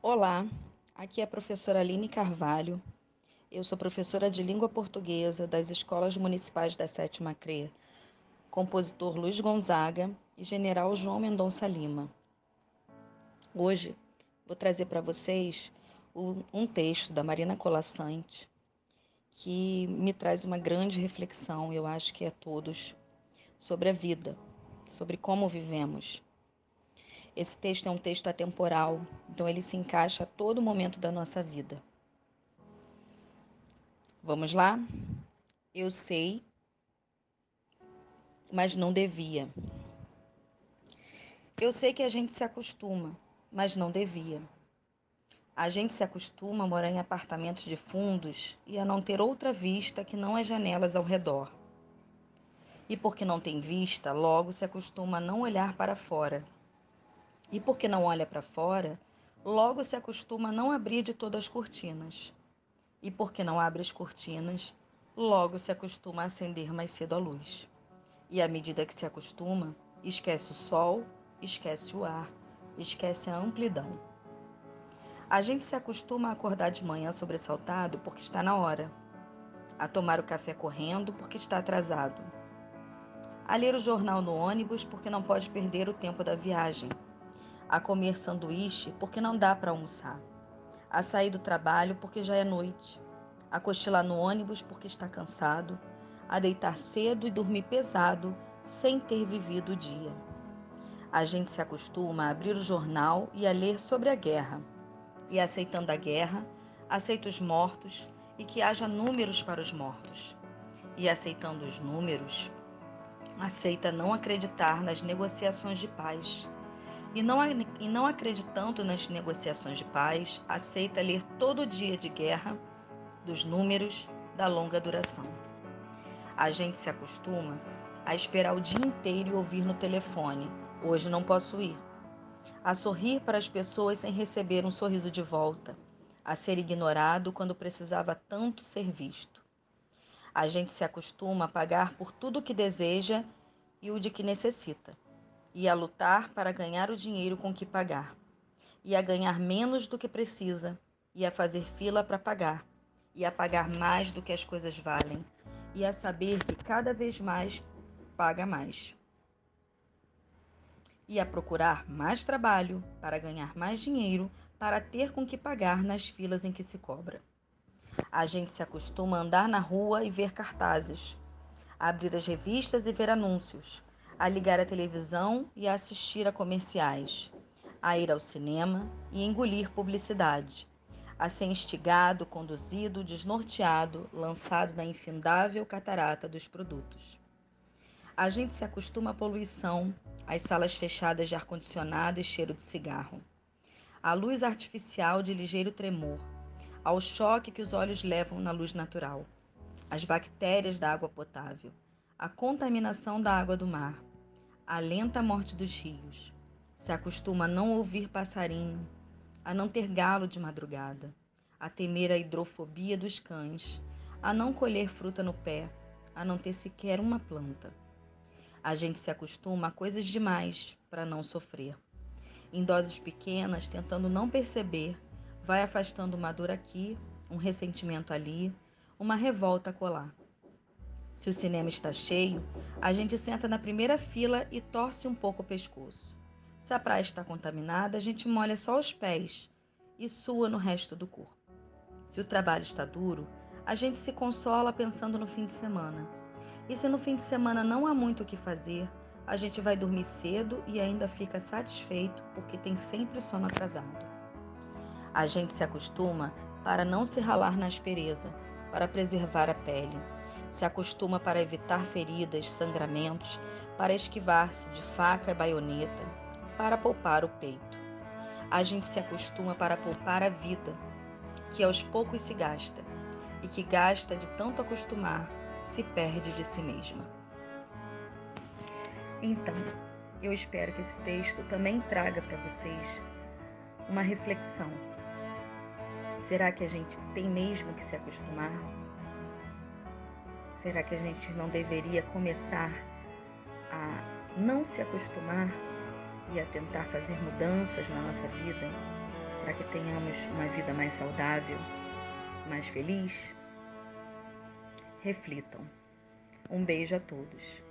Olá, aqui é a professora Aline Carvalho. Eu sou professora de língua portuguesa das escolas municipais da Sétima CRE, compositor Luiz Gonzaga e general João Mendonça Lima. Hoje vou trazer para vocês um texto da Marina Colassante que me traz uma grande reflexão, eu acho que é todos, sobre a vida, sobre como vivemos esse texto é um texto atemporal, então ele se encaixa a todo momento da nossa vida. Vamos lá? Eu sei, mas não devia. Eu sei que a gente se acostuma, mas não devia. A gente se acostuma a morar em apartamentos de fundos e a não ter outra vista que não as janelas ao redor. E porque não tem vista, logo se acostuma a não olhar para fora e porque não olha para fora, logo se acostuma a não abrir de todas as cortinas. E porque não abre as cortinas, logo se acostuma a acender mais cedo a luz. E à medida que se acostuma, esquece o sol, esquece o ar, esquece a amplidão. A gente se acostuma a acordar de manhã sobressaltado porque está na hora, a tomar o café correndo porque está atrasado, a ler o jornal no ônibus porque não pode perder o tempo da viagem a comer sanduíche porque não dá para almoçar, a sair do trabalho porque já é noite, a cochilar no ônibus porque está cansado, a deitar cedo e dormir pesado sem ter vivido o dia. A gente se acostuma a abrir o jornal e a ler sobre a guerra. E aceitando a guerra, aceita os mortos e que haja números para os mortos. E aceitando os números, aceita não acreditar nas negociações de paz e não, e não acreditando nas negociações de paz, aceita ler todo dia de guerra dos números da longa duração. A gente se acostuma a esperar o dia inteiro e ouvir no telefone: hoje não posso ir. A sorrir para as pessoas sem receber um sorriso de volta. A ser ignorado quando precisava tanto ser visto. A gente se acostuma a pagar por tudo o que deseja e o de que necessita e a lutar para ganhar o dinheiro com que pagar, e a ganhar menos do que precisa, e a fazer fila para pagar, e a pagar mais do que as coisas valem, e a saber que cada vez mais paga mais. E a procurar mais trabalho para ganhar mais dinheiro para ter com que pagar nas filas em que se cobra. A gente se acostuma a andar na rua e ver cartazes, abrir as revistas e ver anúncios, a ligar a televisão e a assistir a comerciais, a ir ao cinema e engolir publicidade, a ser instigado, conduzido, desnorteado, lançado na infindável catarata dos produtos. A gente se acostuma à poluição, às salas fechadas de ar-condicionado e cheiro de cigarro, à luz artificial de ligeiro tremor, ao choque que os olhos levam na luz natural, às bactérias da água potável, à contaminação da água do mar, a lenta morte dos rios. Se acostuma a não ouvir passarinho, a não ter galo de madrugada, a temer a hidrofobia dos cães, a não colher fruta no pé, a não ter sequer uma planta. A gente se acostuma a coisas demais para não sofrer. Em doses pequenas, tentando não perceber, vai afastando uma dor aqui, um ressentimento ali, uma revolta colar. Se o cinema está cheio, a gente senta na primeira fila e torce um pouco o pescoço. Se a praia está contaminada, a gente molha só os pés e sua no resto do corpo. Se o trabalho está duro, a gente se consola pensando no fim de semana. E se no fim de semana não há muito o que fazer, a gente vai dormir cedo e ainda fica satisfeito porque tem sempre sono atrasado. A gente se acostuma para não se ralar na aspereza, para preservar a pele se acostuma para evitar feridas, sangramentos, para esquivar-se de faca e baioneta, para poupar o peito. A gente se acostuma para poupar a vida, que aos poucos se gasta, e que gasta de tanto acostumar, se perde de si mesma. Então, eu espero que esse texto também traga para vocês uma reflexão. Será que a gente tem mesmo que se acostumar? Será que a gente não deveria começar a não se acostumar e a tentar fazer mudanças na nossa vida para que tenhamos uma vida mais saudável, mais feliz? Reflitam. Um beijo a todos.